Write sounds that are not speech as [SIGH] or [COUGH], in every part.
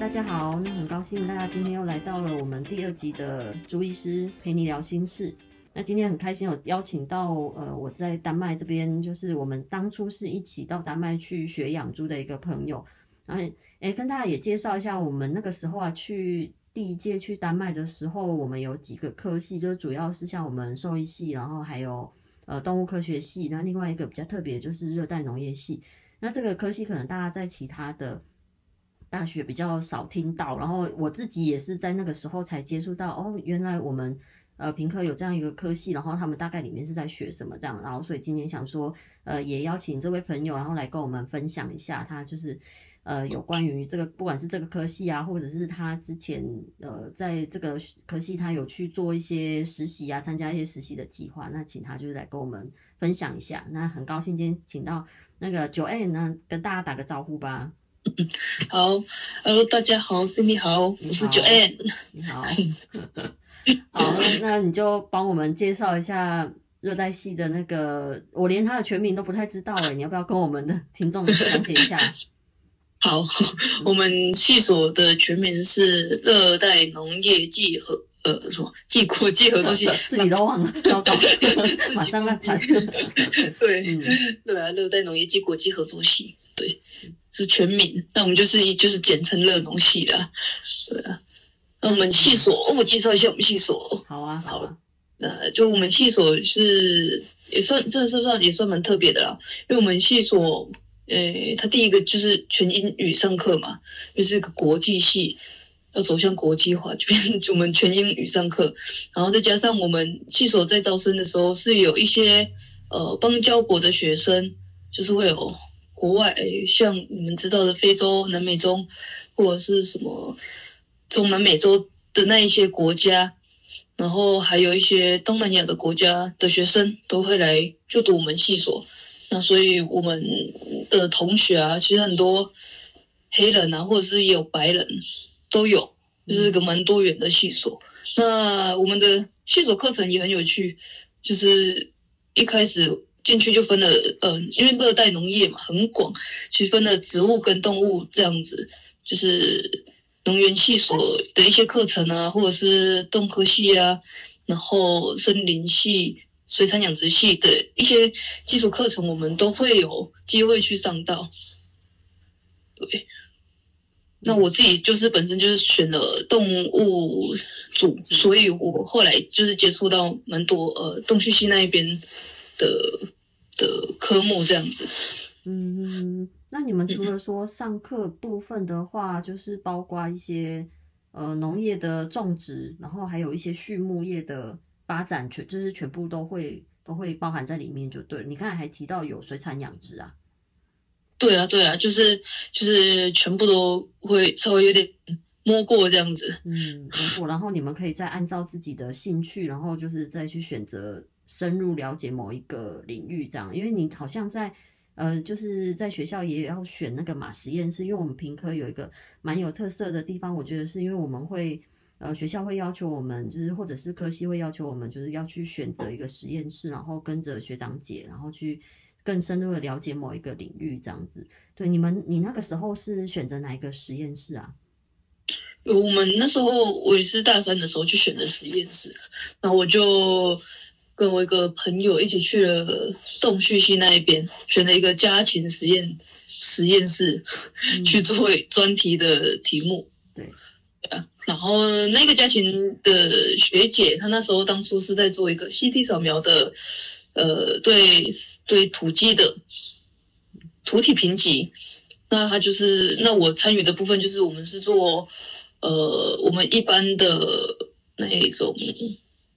大家好，那很高兴大家今天又来到了我们第二集的朱医师陪你聊心事。那今天很开心有邀请到呃我在丹麦这边，就是我们当初是一起到丹麦去学养猪的一个朋友。然后诶跟大家也介绍一下，我们那个时候啊去第一届去丹麦的时候，我们有几个科系，就主要是像我们兽医系，然后还有呃动物科学系，那另外一个比较特别就是热带农业系。那这个科系可能大家在其他的。大学比较少听到，然后我自己也是在那个时候才接触到哦，原来我们呃平科有这样一个科系，然后他们大概里面是在学什么这样，然后所以今天想说呃也邀请这位朋友，然后来跟我们分享一下他就是呃有关于这个不管是这个科系啊，或者是他之前呃在这个科系他有去做一些实习啊，参加一些实习的计划，那请他就是来跟我们分享一下。那很高兴今天请到那个九 A 呢，跟大家打个招呼吧。[LAUGHS] 好，Hello，大家好，Cindy 好，我是 Joanne。你好，[LAUGHS] 好，那你就帮我们介绍一下热带系的那个，我连他的全名都不太知道哎，你要不要跟我们的听众讲解一下？[LAUGHS] 好，我们系所的全名是热带农业暨合呃什么技国际合作系，自己都忘了，糟糕，马上要猜。对，嗯、对啊，热带农业暨国际合作系，对。是全名，那我们就是就是简称热农系啦，对啊。那我们系所，我介绍一下我们系所。好啊，好啊。呃，就我们系所是也算，这是算也算蛮特别的啦，因为我们系所，呃、欸，它第一个就是全英语上课嘛，就是一个国际系，要走向国际化，就变就 [LAUGHS] 我们全英语上课，然后再加上我们系所在招生的时候是有一些呃邦交国的学生，就是会有。国外像你们知道的非洲、南美洲，或者是什么中南美洲的那一些国家，然后还有一些东南亚的国家的学生都会来就读我们系所。那所以我们的同学啊，其实很多黑人啊，或者是也有白人都有，就是一个蛮多元的系所。那我们的系所课程也很有趣，就是一开始。进去就分了，呃，因为热带农业嘛，很广，其实分了植物跟动物这样子，就是农园系所的一些课程啊，或者是动科系啊，然后森林系、水产养殖系的一些基础课程，我们都会有机会去上到。对，那我自己就是本身就是选了动物组，所以我后来就是接触到蛮多呃动畜系那一边。的的科目这样子，嗯，那你们除了说上课部分的话，就是包括一些呃农业的种植，然后还有一些畜牧业的发展，全就是全部都会都会包含在里面，就对。你刚才还提到有水产养殖啊，对啊，对啊，就是就是全部都会稍微有点摸过这样子，嗯，摸过，然后你们可以再按照自己的兴趣，然后就是再去选择。深入了解某一个领域，这样，因为你好像在，呃，就是在学校也要选那个马实验室，因为我们平科有一个蛮有特色的地方，我觉得是因为我们会，呃，学校会要求我们，就是或者是科系会要求我们，就是要去选择一个实验室，然后跟着学长姐，然后去更深入的了解某一个领域，这样子。对，你们，你那个时候是选择哪一个实验室啊？我们那时候我也是大三的时候去选的实验室，那我就。跟我一个朋友一起去了洞穴系那一边，选了一个家禽实验实验室，嗯、去做专题的题目。对，对啊。然后那个家禽的学姐，她那时候当初是在做一个 CT 扫描的，呃，对对土鸡的土体评级。那她就是，那我参与的部分就是，我们是做呃，我们一般的那一种。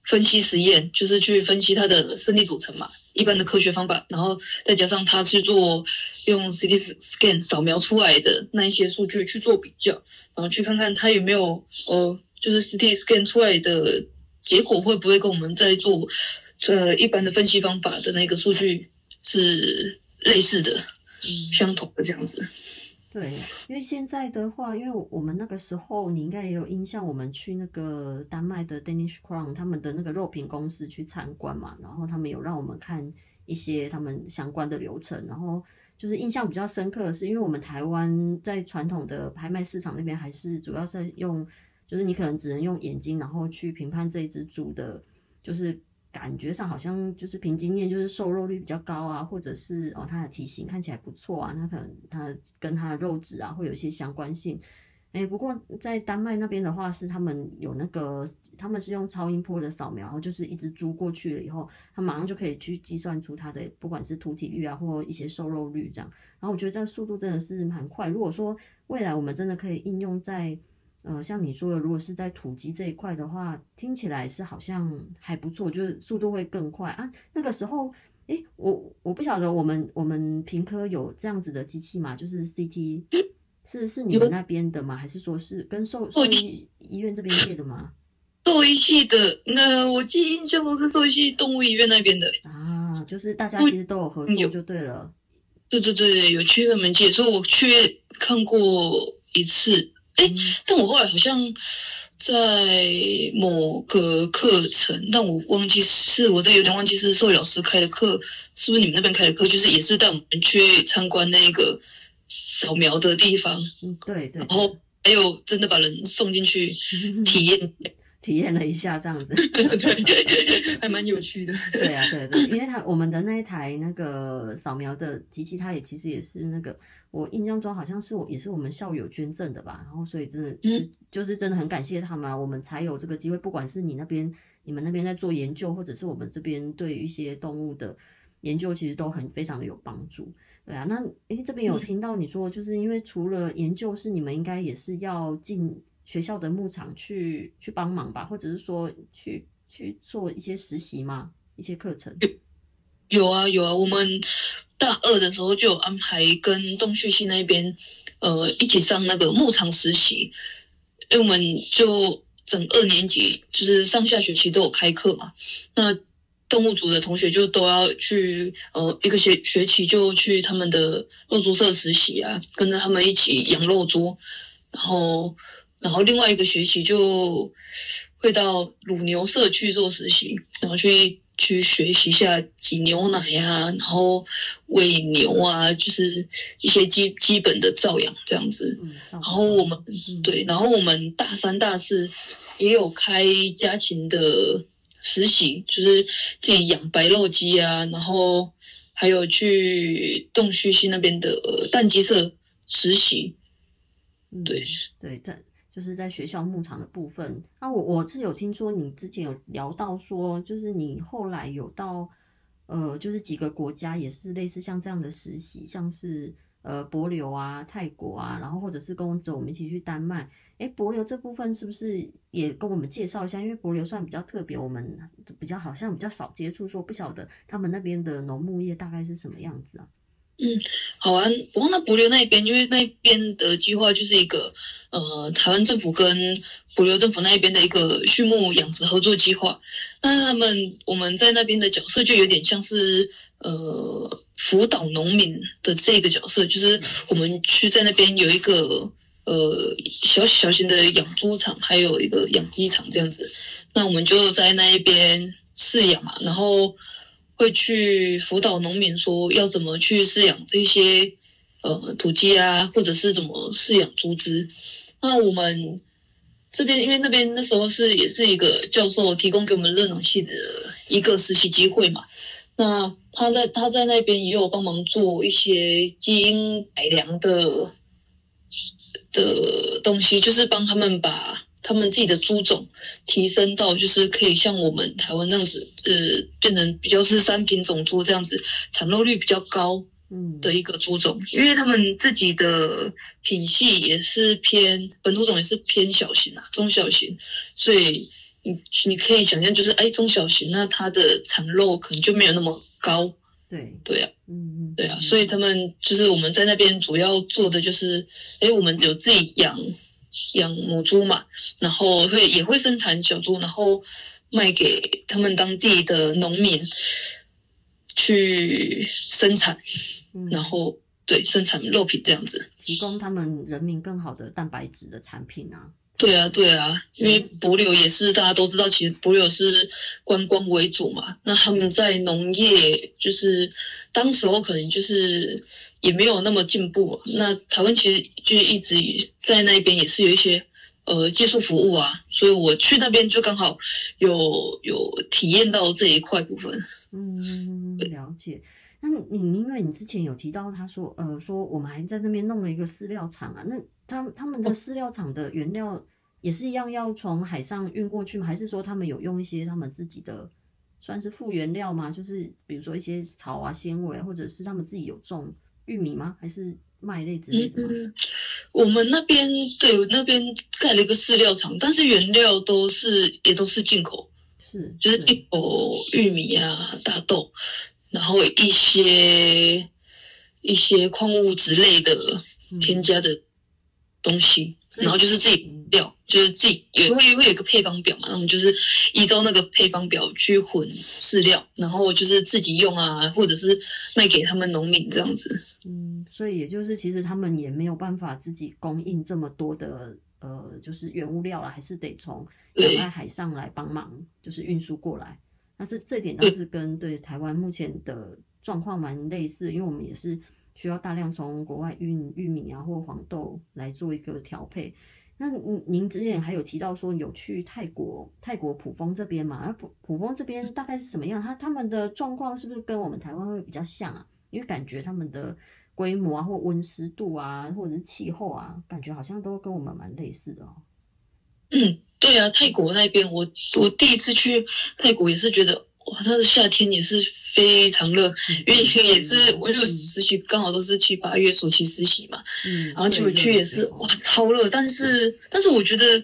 分析实验就是去分析它的生理组成嘛，一般的科学方法，然后再加上他去做用 CT scan 扫描出来的那一些数据去做比较，然后去看看它有没有呃，就是 CT scan 出来的结果会不会跟我们在做呃一般的分析方法的那个数据是类似的，嗯，相同的这样子。对，因为现在的话，因为我们那个时候你应该也有印象，我们去那个丹麦的 Danish Crown 他们的那个肉品公司去参观嘛，然后他们有让我们看一些他们相关的流程，然后就是印象比较深刻的是，因为我们台湾在传统的拍卖市场那边，还是主要在用，就是你可能只能用眼睛，然后去评判这一只猪的，就是感觉上好像就是凭经验，就是瘦肉率比较高啊，或者是哦它的体型看起来不错啊，那可能它跟它的肉质啊会有一些相关性。哎，不过在丹麦那边的话，是他们有那个，他们是用超音波的扫描，然后就是一只猪过去了以后，他马上就可以去计算出它的不管是土体率啊，或一些瘦肉率这样。然后我觉得这个速度真的是蛮快。如果说未来我们真的可以应用在，呃，像你说的，如果是在土鸡这一块的话，听起来是好像还不错，就是速度会更快啊。那个时候，诶，我我不晓得我们我们平科有这样子的机器吗？就是 CT。[COUGHS] 是是你们那边的吗？还是说是跟兽兽医医院这边借的吗？[COUGHS] 兽医系的，那我记印象中是兽医系动物医院那边的啊，就是大家其实都有合作就对了。对对对，有去跟他们借，所以我去看过一次。哎、嗯，但我后来好像在某个课程，但我忘记是我这有点忘记是社会老师开的课，是不是你们那边开的课？就是也是带我们去参观那个。扫描的地方，嗯，对对，然后还有真的把人送进去体验，[LAUGHS] 体验了一下这样子，[LAUGHS] 对，还蛮有趣的。对啊，对对，因为他我们的那一台那个扫描的机器，它也其实也是那个，我印象中好像是我也是我们校友捐赠的吧，然后所以真的就是真的很感谢他们，我们才有这个机会，不管是你那边你们那边在做研究，或者是我们这边对于一些动物的研究，其实都很非常的有帮助。对啊，那诶，这边有听到你说，就是因为除了研究是，你们应该也是要进学校的牧场去去帮忙吧，或者是说去去做一些实习吗？一些课程？有啊有啊，我们大二的时候就有安排跟东旭系那边呃一起上那个牧场实习，因为我们就整二年级就是上下学期都有开课嘛，那。动物组的同学就都要去，呃，一个学学期就去他们的肉猪舍实习啊，跟着他们一起养肉猪，然后，然后另外一个学期就会到乳牛社去做实习，然后去去学习一下挤牛奶啊，然后喂牛啊，就是一些基基本的照养这样子。然后我们对，然后我们大三、大四也有开家禽的。实习就是自己养白肉鸡啊，然后还有去洞虚溪那边的蛋鸡舍实习。对、嗯、对，在就是在学校牧场的部分。那、我我是有听说你之前有聊到说，就是你后来有到呃，就是几个国家也是类似像这样的实习，像是呃帛琉啊、泰国啊，然后或者是跟着我们一起去丹麦。哎，帛琉这部分是不是也跟我们介绍一下？因为帛琉算比较特别，我们比较好像比较少接触，说不晓得他们那边的农牧业大概是什么样子啊？嗯，好啊。不过那帛琉那边，因为那边的计划就是一个呃，台湾政府跟帛琉政府那一边的一个畜牧养殖合作计划。那他们我们在那边的角色就有点像是呃，辅导农民的这个角色，就是我们去在那边有一个。呃，小小型的养猪场，还有一个养鸡场这样子，那我们就在那一边饲养嘛，然后会去辅导农民说要怎么去饲养这些呃土鸡啊，或者是怎么饲养猪只。那我们这边因为那边那时候是也是一个教授提供给我们热农系的一个实习机会嘛，那他在他在那边也有帮忙做一些基因改良的。的东西就是帮他们把他们自己的猪种提升到，就是可以像我们台湾这样子，呃，变成比较是三品种猪这样子，产肉率比较高，嗯，的一个猪种。因为他们自己的品系也是偏本土种，也是偏小型啊，中小型，所以你你可以想象，就是哎，中小型，那它的产肉可能就没有那么高。对对啊，嗯嗯，对啊，所以他们就是我们在那边主要做的就是，哎，我们有自己养养母猪嘛，然后会也会生产小猪，然后卖给他们当地的农民去生产，嗯、然后对生产肉品这样子，提供他们人民更好的蛋白质的产品啊。对啊，对啊，因为帛柳也是大家都知道，其实帛柳是观光为主嘛。那他们在农业就是当时候可能就是也没有那么进步。那台湾其实就一直在那边也是有一些呃技术服务啊，所以我去那边就刚好有有体验到这一块部分。嗯，了解。那你因为你之前有提到，他说呃说我们还在那边弄了一个饲料厂啊，那他他们的饲料厂的原料也是一样要从海上运过去吗？还是说他们有用一些他们自己的？算是副原料吗？就是比如说一些草啊、纤维，或者是他们自己有种玉米吗？还是麦类之类的吗？嗯，我们那边对，那边盖了一个饲料厂，但是原料都是也都是进口，是就是进口玉米啊、大豆，然后一些一些矿物质类的添加的东西，嗯、然后就是自己料。就是自己也会会有一个配方表嘛，那我们就是依照那个配方表去混饲料，然后就是自己用啊，或者是卖给他们农民这样子。嗯，所以也就是其实他们也没有办法自己供应这么多的呃，就是原物料啦，还是得从远在海上来帮忙，就是运输过来。那这这点倒是跟对台湾目前的状况蛮类似，因为我们也是需要大量从国外运玉米啊或黄豆来做一个调配。那您您之前还有提到说有去泰国泰国普丰这边嘛？而普普丰这边大概是什么样？他他们的状况是不是跟我们台湾会比较像啊？因为感觉他们的规模啊，或温湿度啊，或者是气候啊，感觉好像都跟我们蛮类似的哦。嗯，对啊，泰国那边我我第一次去泰国也是觉得。哇，它的夏天也是非常热，嗯、因为也是我有实习，刚好都是七八月暑期实习嘛，嗯，然后就去也是哇超热，但是但是我觉得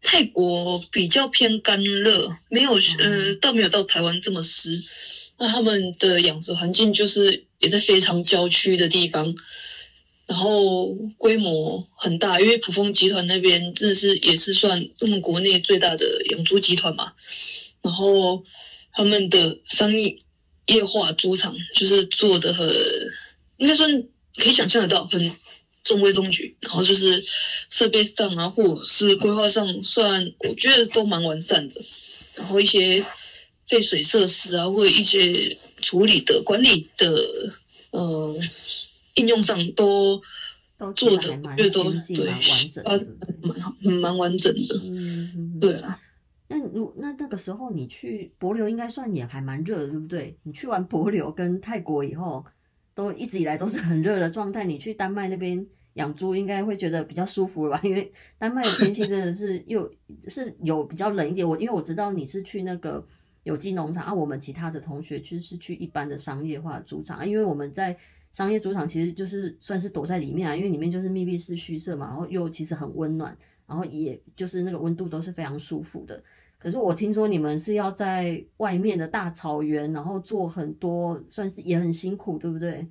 泰国比较偏干热，没有呃，倒没有到台湾这么湿。那他们的养殖环境就是也在非常郊区的地方，然后规模很大，因为普丰集团那边真的是也是算我们国内最大的养猪集团嘛，然后。他们的商业业化猪场就是做的很，应该算可以想象得到，很中规中矩。然后就是设备上啊，或者是规划上，算我觉得都蛮完善的。然后一些废水设施啊，或者一些处理的管理的呃应用上都都做的，我觉得都对，蛮好蛮完整的。[LAUGHS] 嗯，对啊。那如那那个时候你去博流应该算也还蛮热的，对不对？你去完博流跟泰国以后，都一直以来都是很热的状态。你去丹麦那边养猪，应该会觉得比较舒服了吧？[LAUGHS] 因为丹麦的天气真的是又是有比较冷一点。我因为我知道你是去那个有机农场啊，我们其他的同学去是去一般的商业化猪场啊，因为我们在商业猪场其实就是算是躲在里面啊，因为里面就是密闭式畜舍嘛，然后又其实很温暖，然后也就是那个温度都是非常舒服的。可是我听说你们是要在外面的大草原，然后做很多，算是也很辛苦，对不对？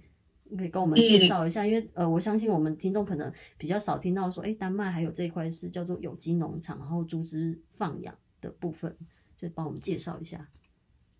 你可以跟我们介绍一下，嗯、因为呃，我相信我们听众可能比较少听到说，哎，丹麦还有这一块是叫做有机农场，然后猪只放养的部分，就帮我们介绍一下。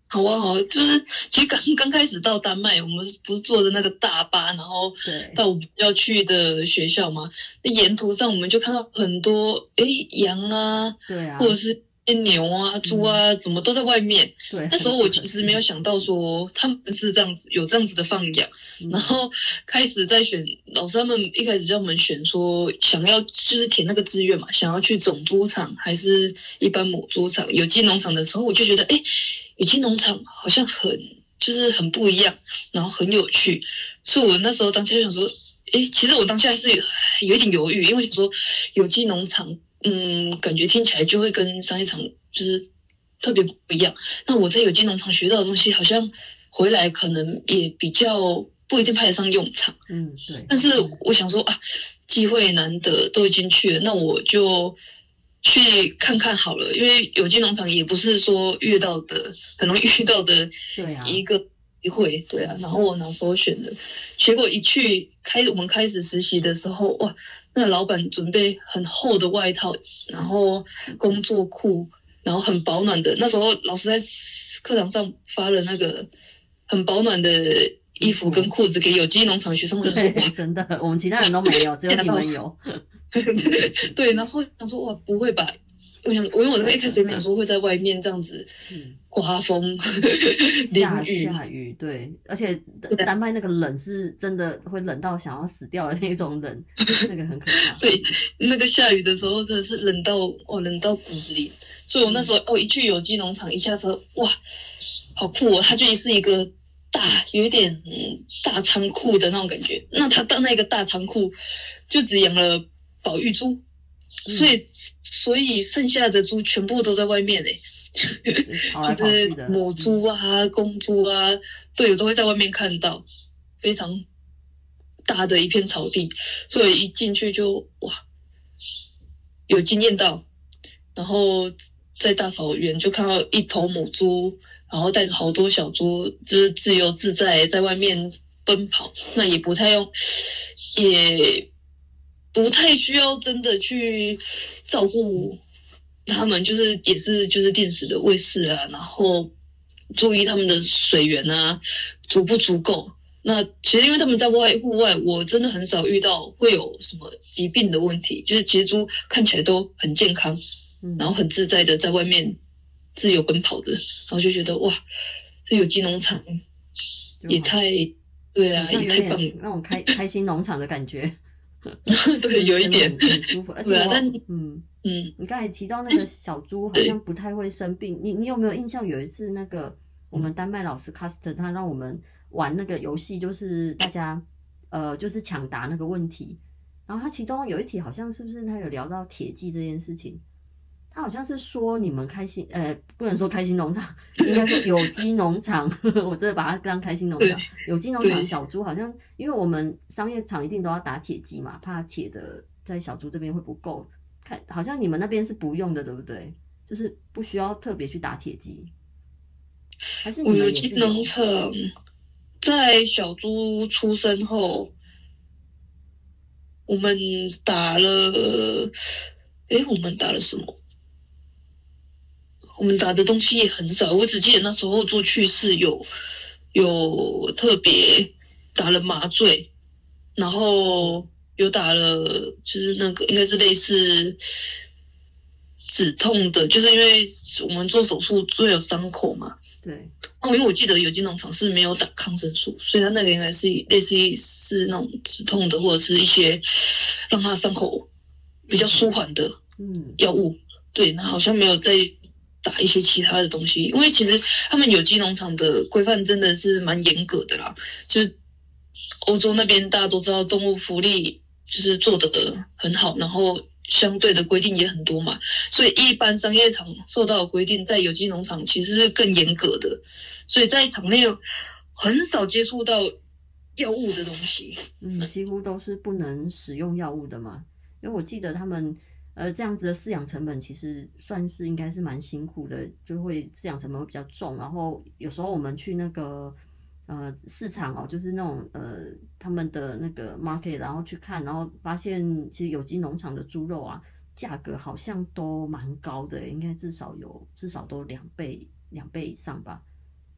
好啊，好啊，就是其实刚刚开始到丹麦，我们不是坐的那个大巴，然后到我们要去的学校吗？那沿途上我们就看到很多哎羊啊，对啊，或者是。牛啊，猪啊，怎么都在外面？对，那时候我其实没有想到说他们是这样子，有这样子的放养。嗯、然后开始在选老师，他们一开始叫我们选说想要就是填那个志愿嘛，想要去种猪场还是一般母猪场、有机农场的时候，我就觉得哎，有机农场好像很就是很不一样，然后很有趣。所以我那时候当家想说，哎，其实我当下是有，有一点犹豫，因为想说有机农场。嗯，感觉听起来就会跟商业场就是特别不一样。那我在有机农场学到的东西，好像回来可能也比较不一定派得上用场。嗯，对。但是我想说啊，机会难得，都已经去了，那我就去看看好了。因为有机农场也不是说遇到的很容易遇到的，对啊，一个机会，对啊。然后我那时候选了，结果一去开我们开始实习的时候，哇！那老板准备很厚的外套，然后工作裤，然后很保暖的。那时候老师在课堂上发了那个很保暖的衣服跟裤子给有机农场学生，我就说哇，真的，我们其他人都没有，只有你们有。[LAUGHS] 对，然后想说哇，不会吧？我想，我因为我那个一开始也没有说会在外面这样子，刮风、[LAUGHS] 嗯、下雨下雨，对，而且丹麦那个冷是真的会冷到想要死掉的那种冷，[LAUGHS] 那个很可怕。对，那个下雨的时候真的是冷到哦，冷到骨子里。所以我那时候、嗯、哦，一去有机农场，一下车，哇，好酷哦！它就是一个大，有一点嗯大仓库的那种感觉。那它到那个大仓库，就只养了保育猪。所以，所以剩下的猪全部都在外面嘞，[LAUGHS] 就是母猪啊、公猪啊，队友都会在外面看到，非常大的一片草地，所以一进去就哇，有惊艳到，然后在大草原就看到一头母猪，然后带着好多小猪，就是自由自在在外面奔跑，那也不太用，也。不太需要真的去照顾他们，就是也是就是定时的喂食啊，然后注意他们的水源啊足不足够。那其实因为他们在外户外，我真的很少遇到会有什么疾病的问题，就是其实猪看起来都很健康，然后很自在的在外面自由奔跑着，然后就觉得哇，这有机农场也太对啊，也太棒了，那种开开心农场的感觉。[LAUGHS] 对，有一点很舒服，而且嗯嗯，你刚才提到那个小猪好像不太会生病，你你有没有印象？有一次那个我们丹麦老师 Caster 他让我们玩那个游戏，就是大家呃就是抢答那个问题，然后他其中有一题好像是不是他有聊到铁剂这件事情？他好像是说你们开心，呃，不能说开心农场，[LAUGHS] 应该说有机农场。[LAUGHS] 我真的把它当开心农场。有机农场小猪好像，因为我们商业场一定都要打铁机嘛，怕铁的在小猪这边会不够。看，好像你们那边是不用的，对不对？就是不需要特别去打铁机。还是你们有机农场在小猪出生后，我们打了，诶，我们打了什么？我们打的东西也很少，我只记得那时候做去世有有特别打了麻醉，然后有打了就是那个应该是类似止痛的，就是因为我们做手术最有伤口嘛。对。哦，因为我记得有机农场是没有打抗生素，所以它那个应该是类似于是那种止痛的，或者是一些让它伤口比较舒缓的嗯药物。嗯、对，那好像没有在。打一些其他的东西，因为其实他们有机农场的规范真的是蛮严格的啦。就是欧洲那边大家都知道，动物福利就是做得很好，然后相对的规定也很多嘛。所以一般商业场受到的规定，在有机农场其实是更严格的。所以在场内很少接触到药物的东西，嗯，几乎都是不能使用药物的嘛。因为我记得他们。呃，这样子的饲养成本其实算是应该是蛮辛苦的，就会饲养成本会比较重。然后有时候我们去那个呃市场哦，就是那种呃他们的那个 market，然后去看，然后发现其实有机农场的猪肉啊，价格好像都蛮高的，应该至少有至少都两倍两倍以上吧。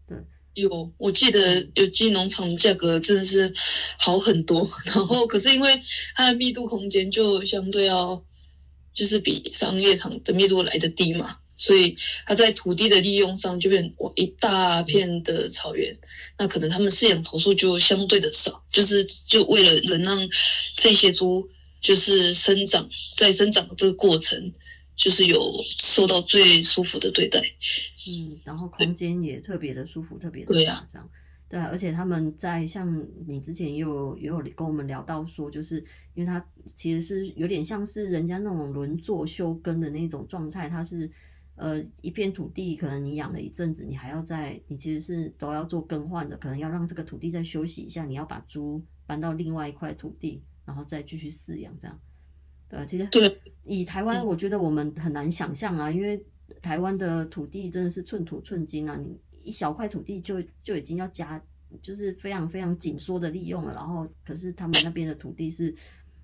对，有我记得有机农场价格真的是好很多，[LAUGHS] 然后可是因为它的密度空间就相对要。就是比商业场的密度来的低嘛，所以它在土地的利用上就变我一大片的草原，那可能他们饲养头数就相对的少，就是就为了能让这些猪就是生长，在生长的这个过程，就是有受到最舒服的对待，嗯，然后空间也特别的舒服，特别的大，对啊，这样。对啊，而且他们在像你之前也有也有跟我们聊到说，就是因为它其实是有点像是人家那种轮作休耕的那种状态，它是呃一片土地，可能你养了一阵子，你还要在你其实是都要做更换的，可能要让这个土地再休息一下，你要把猪搬到另外一块土地，然后再继续饲养这样。对啊，其实对以台湾，我觉得我们很难想象啊，因为台湾的土地真的是寸土寸金啊，你。一小块土地就就已经要加，就是非常非常紧缩的利用了。然后，可是他们那边的土地是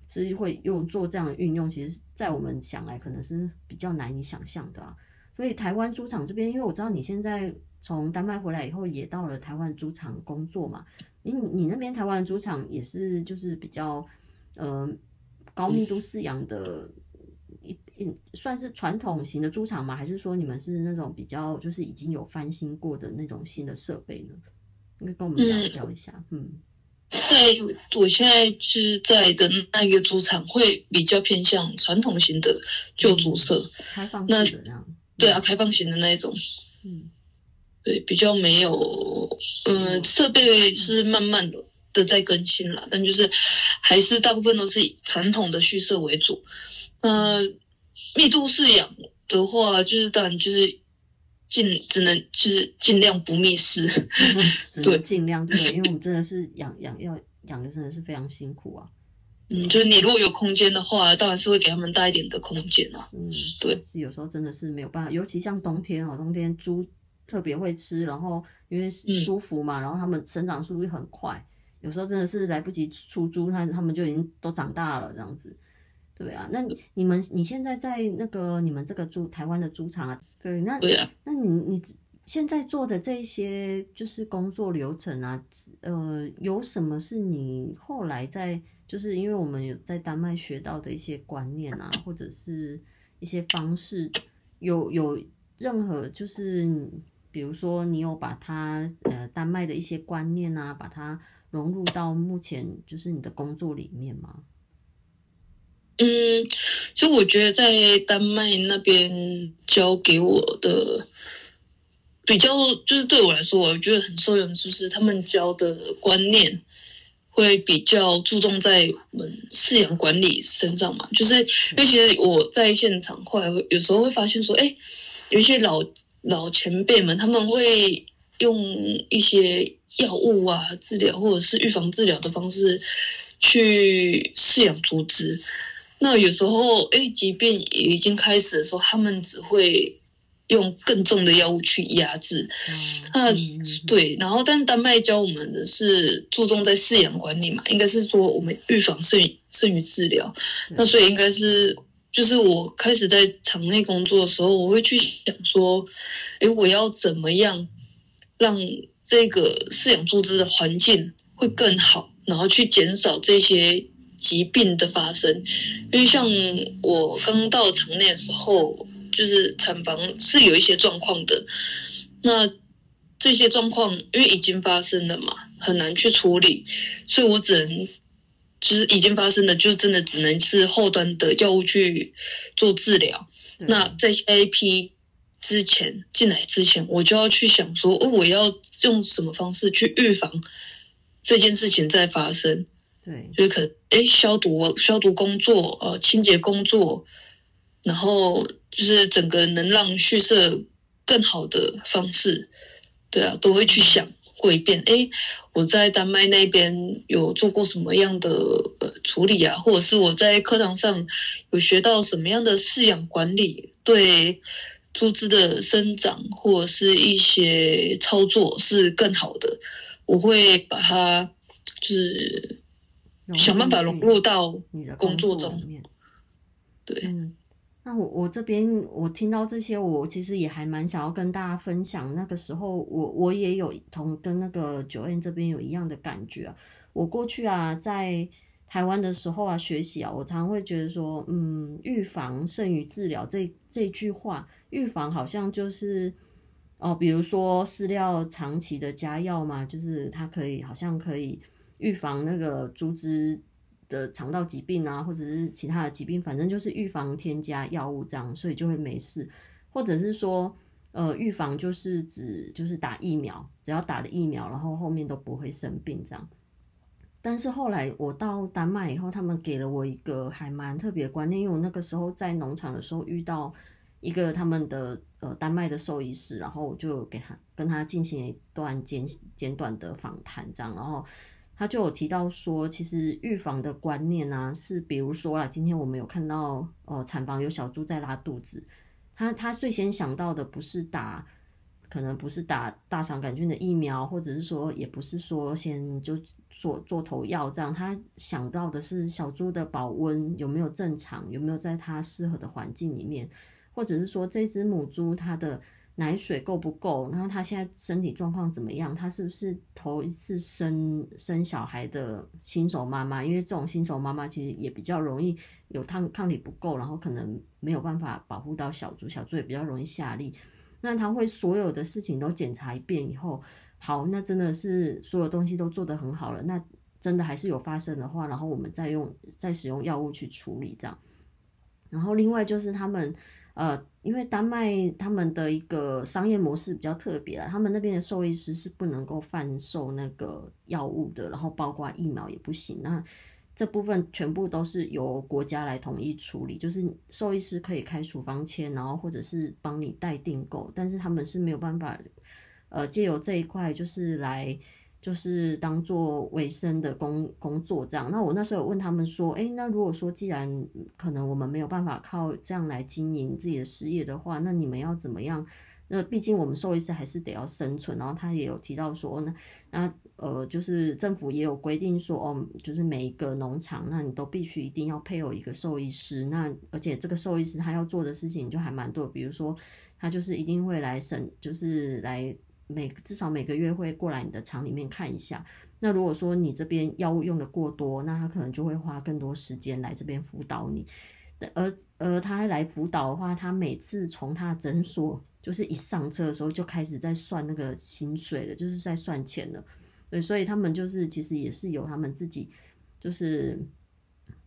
是会用做这样的运用，其实，在我们想来可能是比较难以想象的啊。所以，台湾猪场这边，因为我知道你现在从丹麦回来以后，也到了台湾猪场工作嘛。你你那边台湾猪场也是就是比较呃高密度饲养的嗯，算是传统型的猪场吗？还是说你们是那种比较就是已经有翻新过的那种新的设备呢？应该跟我们聊聊一下。嗯，嗯在我现在是在的那一个猪场，会比较偏向传统型的旧猪舍，开放式的那样。对啊，开放型的那一种。嗯，对，比较没有，呃，设备是慢慢的的在更新了，但就是还是大部分都是以传统的畜舍为主。那密度饲养的话，就是当然就是尽只能就是尽量不密室，[LAUGHS] 对，尽量对，因为我们真的是养养要养的真的是非常辛苦啊。嗯，就是你如果有空间的话，当然是会给他们大一点的空间啊。嗯，对，有时候真的是没有办法，尤其像冬天哦，冬天猪特别会吃，然后因为舒服嘛，嗯、然后它们生长速度很快，有时候真的是来不及出猪，它它们就已经都长大了这样子。对啊，那你你们你现在在那个你们这个猪台湾的猪场啊？对，那对啊，那你你现在做的这些就是工作流程啊，呃，有什么是你后来在就是因为我们有在丹麦学到的一些观念啊，或者是一些方式，有有任何就是比如说你有把它呃丹麦的一些观念啊，把它融入到目前就是你的工作里面吗？嗯，就我觉得在丹麦那边教给我的比较，就是对我来说，我觉得很受用，就是他们教的观念会比较注重在我们饲养管理身上嘛。就是因为其实我在现场后来会有时候会发现说，哎，有一些老老前辈们他们会用一些药物啊治疗或者是预防治疗的方式去饲养猪只。那有时候，哎，即便已经开始的时候，他们只会用更重的药物去压制。嗯、那对，然后，但丹麦教我们的是注重在饲养管理嘛，应该是说我们预防胜于胜于治疗。嗯、那所以应该是，就是我开始在场内工作的时候，我会去想说，哎，我要怎么样让这个饲养猪只的环境会更好，然后去减少这些。疾病的发生，因为像我刚到场内的时候，就是产房是有一些状况的。那这些状况因为已经发生了嘛，很难去处理，所以我只能就是已经发生了，就真的只能是后端的药物去做治疗。嗯、那在下一批之前进来之前，我就要去想说，哦，我要用什么方式去预防这件事情再发生。对，就是可哎消毒消毒工作呃清洁工作，然后就是整个能让畜舍更好的方式，对啊，都会去想过一遍。哎，我在丹麦那边有做过什么样的呃处理啊，或者是我在课堂上有学到什么样的饲养管理，对猪只的生长或者是一些操作是更好的，我会把它就是。想办法融入到你的工作中。对，嗯，那我我这边我听到这些，我其实也还蛮想要跟大家分享。那个时候，我我也有同跟那个 Joanne 这边有一样的感觉啊。我过去啊，在台湾的时候啊，学习啊，我常常会觉得说，嗯，预防胜于治疗这这句话，预防好像就是哦，比如说饲料长期的加药嘛，就是它可以好像可以。预防那个猪只的肠道疾病啊，或者是其他的疾病，反正就是预防添加药物这样，所以就会没事。或者是说，呃，预防就是指就是打疫苗，只要打了疫苗，然后后面都不会生病这样。但是后来我到丹麦以后，他们给了我一个还蛮特别的观念，因为我那个时候在农场的时候遇到一个他们的呃丹麦的兽医师，然后我就给他跟他进行一段简简短的访谈这样，然后。他就有提到说，其实预防的观念呢、是比如说啦，今天我们有看到，呃，产房有小猪在拉肚子，他他最先想到的不是打，可能不是打大肠杆菌的疫苗，或者是说，也不是说先就做做头药这样，他想到的是小猪的保温有没有正常，有没有在它适合的环境里面，或者是说这只母猪它的奶水够不够？然后他现在身体状况怎么样？他是不是头一次生生小孩的新手妈妈？因为这种新手妈妈其实也比较容易有抗抗体不够，然后可能没有办法保护到小猪，小猪也比较容易下痢。那他会所有的事情都检查一遍以后，好，那真的是所有东西都做得很好了。那真的还是有发生的话，然后我们再用再使用药物去处理这样。然后另外就是他们。呃，因为丹麦他们的一个商业模式比较特别啊，他们那边的兽医师是不能够贩售那个药物的，然后包括疫苗也不行。那这部分全部都是由国家来统一处理，就是兽医师可以开处方签，然后或者是帮你代订购，但是他们是没有办法，呃，借由这一块就是来。就是当做维生的工工作这样，那我那时候有问他们说，哎，那如果说既然可能我们没有办法靠这样来经营自己的事业的话，那你们要怎么样？那毕竟我们兽医师还是得要生存。然后他也有提到说，那那呃，就是政府也有规定说，哦，就是每一个农场，那你都必须一定要配有一个兽医师。那而且这个兽医师他要做的事情就还蛮多，比如说他就是一定会来审，就是来。每至少每个月会过来你的厂里面看一下。那如果说你这边药物用的过多，那他可能就会花更多时间来这边辅导你。而而他来辅导的话，他每次从他诊所就是一上车的时候就开始在算那个薪水了，就是在算钱了。对，所以他们就是其实也是有他们自己就是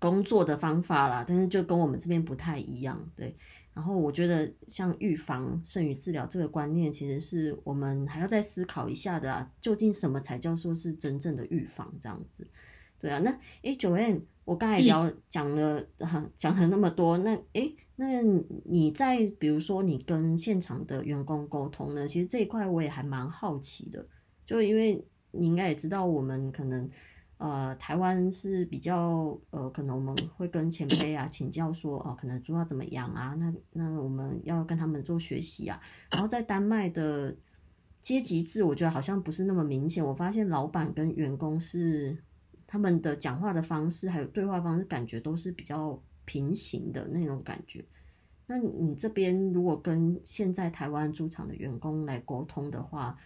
工作的方法啦，但是就跟我们这边不太一样，对。然后我觉得，像预防胜于治疗这个观念，其实是我们还要再思考一下的啊。究竟什么才叫做是真正的预防？这样子，对啊。那诶，Joanne，我刚才聊讲了哈，讲了那么多，那诶，那你在比如说你跟现场的员工沟通呢？其实这一块我也还蛮好奇的，就因为你应该也知道，我们可能。呃，台湾是比较呃，可能我们会跟前辈啊请教说，哦，可能猪要怎么养啊？那那我们要跟他们做学习啊。然后在丹麦的阶级制，我觉得好像不是那么明显。我发现老板跟员工是他们的讲话的方式，还有对话方式，感觉都是比较平行的那种感觉。那你这边如果跟现在台湾猪场的员工来沟通的话，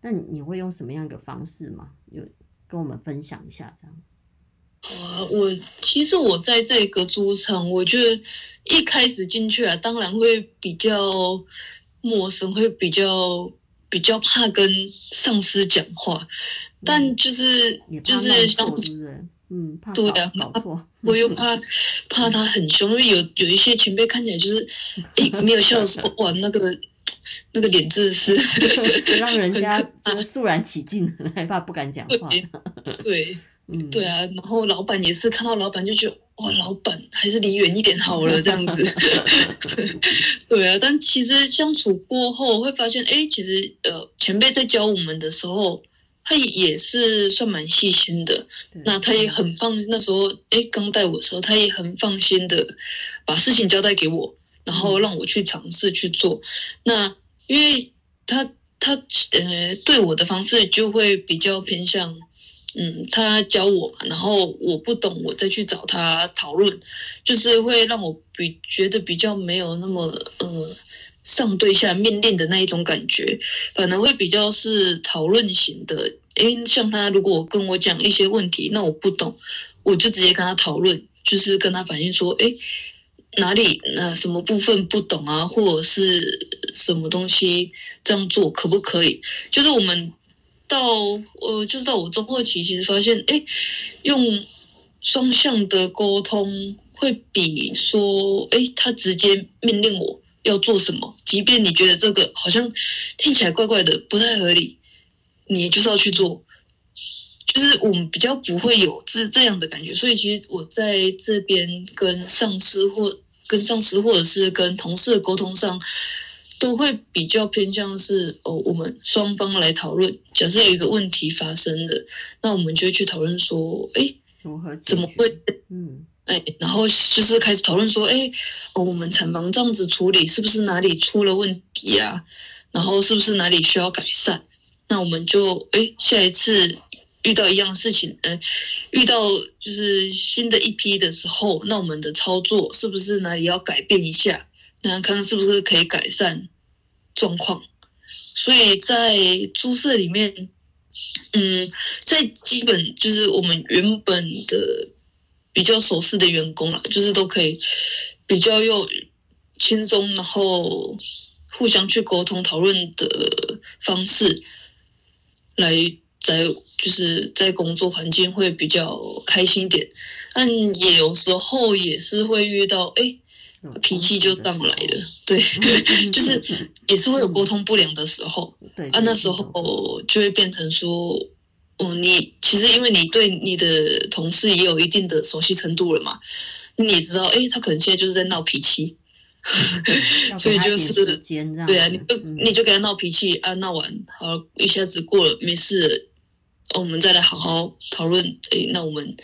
那你会用什么样的方式吗？有？跟我们分享一下，这样。啊，我其实我在这个猪场，我觉得一开始进去啊，当然会比较陌生，会比较比较怕跟上司讲话，嗯、但就是就是像嗯，怕对啊，我又怕怕他很凶，因为有有一些前辈看起来就是 [LAUGHS] 诶没有笑的时候，哇，那个。那个脸真的是 [LAUGHS] 让人家就肃然起敬，很 [LAUGHS] 害怕不敢讲话。对，对，[LAUGHS] 嗯，对啊。然后老板也是看到老板就觉得哇，老板还是离远一点好了这样子。对啊，但其实相处过后会发现，哎，其实呃前辈在教我们的时候，他也是算蛮细心的。那他也很放，那时候哎刚带我的时候，他也很放心的把事情交代给我。然后让我去尝试去做，那因为他他呃对我的方式就会比较偏向，嗯，他教我嘛，然后我不懂，我再去找他讨论，就是会让我比觉得比较没有那么呃上对下命令的那一种感觉，反而会比较是讨论型的。诶，像他如果跟我讲一些问题，那我不懂，我就直接跟他讨论，就是跟他反映说，诶。哪里那什么部分不懂啊，或者是什么东西这样做可不可以？就是我们到呃，就是到我中后期，其实发现，哎，用双向的沟通会比说，哎，他直接命令我要做什么，即便你觉得这个好像听起来怪怪的，不太合理，你就是要去做。就是我们比较不会有这这样的感觉，所以其实我在这边跟上司或跟上司或者是跟同事的沟通上，都会比较偏向是哦，我们双方来讨论。假设有一个问题发生了，那我们就会去讨论说，哎，怎么会？嗯，哎，然后就是开始讨论说，哎，哦，我们产房这样子处理，是不是哪里出了问题啊？然后是不是哪里需要改善？那我们就哎，下一次。遇到一样事情，呃，遇到就是新的一批的时候，那我们的操作是不是哪里要改变一下？那看看是不是可以改善？状况，所以在猪舍里面，嗯，在基本就是我们原本的比较熟悉的员工啦，就是都可以比较又轻松，然后互相去沟通讨论的方式来在就是在工作环境会比较开心一点，但也有时候也是会遇到哎。诶脾气就上来了，对，[LAUGHS] 就是也是会有沟通不良的时候，对啊，那时候就会变成说，哦，你其实因为你对你的同事也有一定的熟悉程度了嘛，你也知道，哎，他可能现在就是在闹脾气，所以就是对啊，你就你就给他闹脾气啊，闹完好一下子过了没事了，我们再来好好讨论，诶，那我们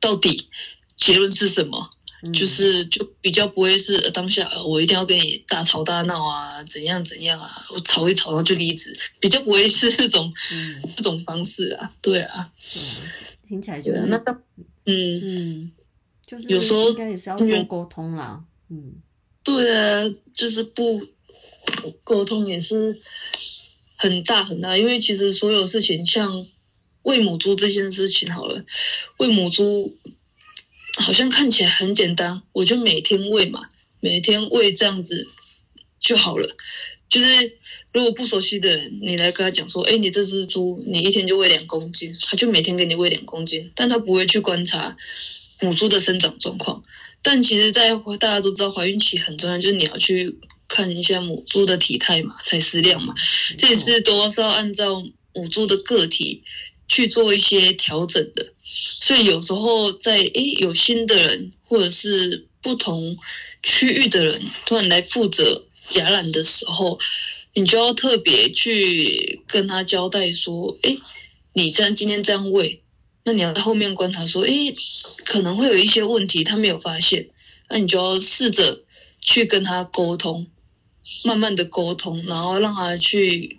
到底结论是什么？就是就比较不会是当下我一定要跟你大吵大闹啊，怎样怎样啊，我吵一吵然后就离职，比较不会是这种、嗯、[LAUGHS] 这种方式啊，对啊，嗯、听起来就是、啊、那嗯。嗯，就是有时候应该也是要多沟通啦，嗯，对啊，就是不沟通也是很大很大，因为其实所有事情像喂母猪这件事情好了，喂母猪。好像看起来很简单，我就每天喂嘛，每天喂这样子就好了。就是如果不熟悉的人，你来跟他讲说，哎，你这只猪，你一天就喂两公斤，他就每天给你喂两公斤，但他不会去观察母猪的生长状况。但其实，在大家都知道怀孕期很重要，就是你要去看一下母猪的体态嘛、采食量嘛，这也是都是要按照母猪的个体去做一些调整的。所以有时候在诶有新的人或者是不同区域的人突然来负责亚揽的时候，你就要特别去跟他交代说，诶，你这样今天这样喂，那你要在后面观察说，诶，可能会有一些问题他没有发现，那你就要试着去跟他沟通，慢慢的沟通，然后让他去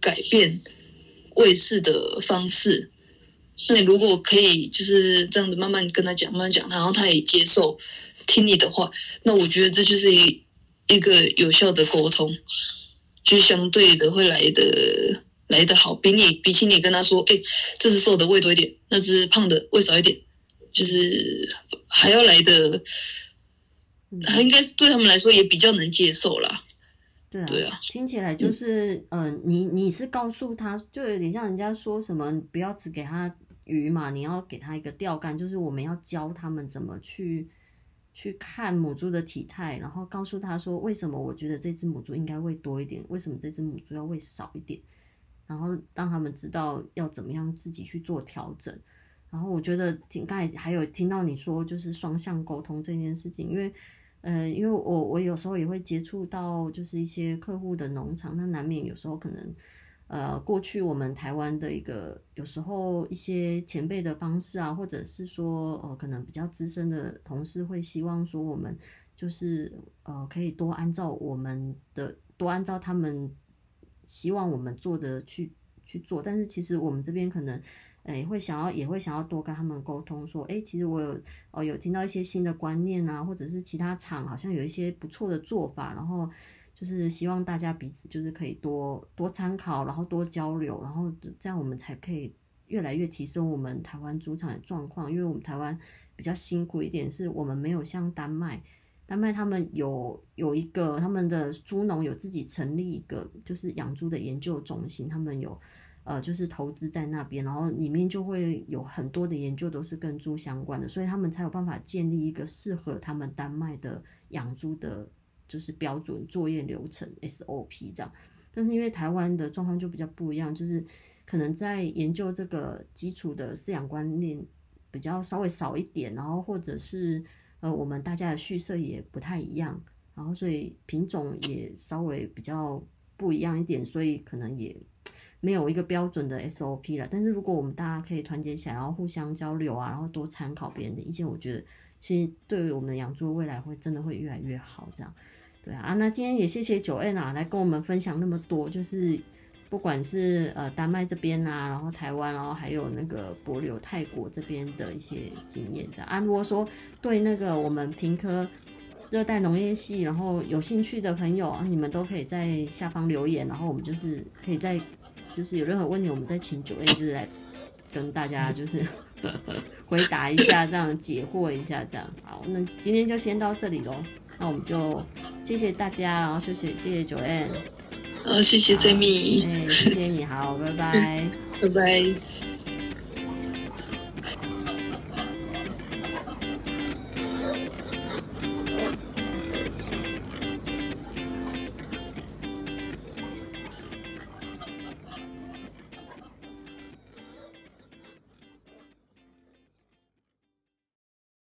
改变喂饲的方式。那你如果可以就是这样子慢慢跟他讲，慢慢讲，然后他也接受听你的话，那我觉得这就是一一个有效的沟通，就相对的会来的来的好，比你比起你跟他说，哎，这只瘦的喂多一点，那只胖的喂少一点，就是还要来的，还应该是对他们来说也比较能接受啦。对啊，对啊，听起来就是，嗯、呃，你你是告诉他，就有点像人家说什么，不要只给他。鱼嘛，你要给他一个钓竿，就是我们要教他们怎么去去看母猪的体态，然后告诉他说，为什么我觉得这只母猪应该喂多一点，为什么这只母猪要喂少一点，然后让他们知道要怎么样自己去做调整。然后我觉得听刚才还有听到你说就是双向沟通这件事情，因为呃，因为我我有时候也会接触到就是一些客户的农场，那难免有时候可能。呃，过去我们台湾的一个有时候一些前辈的方式啊，或者是说，呃，可能比较资深的同事会希望说，我们就是呃，可以多按照我们的，多按照他们希望我们做的去去做。但是其实我们这边可能，呃，也会想要，也会想要多跟他们沟通，说，哎，其实我有，哦，有听到一些新的观念啊，或者是其他厂好像有一些不错的做法，然后。就是希望大家彼此就是可以多多参考，然后多交流，然后这样我们才可以越来越提升我们台湾猪场的状况。因为我们台湾比较辛苦一点，是我们没有像丹麦，丹麦他们有有一个他们的猪农有自己成立一个就是养猪的研究中心，他们有呃就是投资在那边，然后里面就会有很多的研究都是跟猪相关的，所以他们才有办法建立一个适合他们丹麦的养猪的。就是标准作业流程 SOP 这样，但是因为台湾的状况就比较不一样，就是可能在研究这个基础的饲养观念比较稍微少一点，然后或者是呃我们大家的蓄舍也不太一样，然后所以品种也稍微比较不一样一点，所以可能也没有一个标准的 SOP 了。但是如果我们大家可以团结起来，然后互相交流啊，然后多参考别人的意见，我觉得其实对于我们养猪未来会真的会越来越好这样。对啊，那今天也谢谢九 N 啊，来跟我们分享那么多，就是不管是呃丹麦这边啊，然后台湾，然后还有那个帛琉泰国这边的一些经验这样啊。如果说对那个我们平科热带农业系，然后有兴趣的朋友啊，你们都可以在下方留言，然后我们就是可以在就是有任何问题，我们再请 Joanne 就是来跟大家就是 [LAUGHS] 回答一下，这样解惑一下，这样。好，那今天就先到这里喽，那我们就谢谢大家，然后谢谢谢谢 Joanne，好，谢谢 Sammy，哎，谢谢你好，拜拜，[LAUGHS] 拜拜。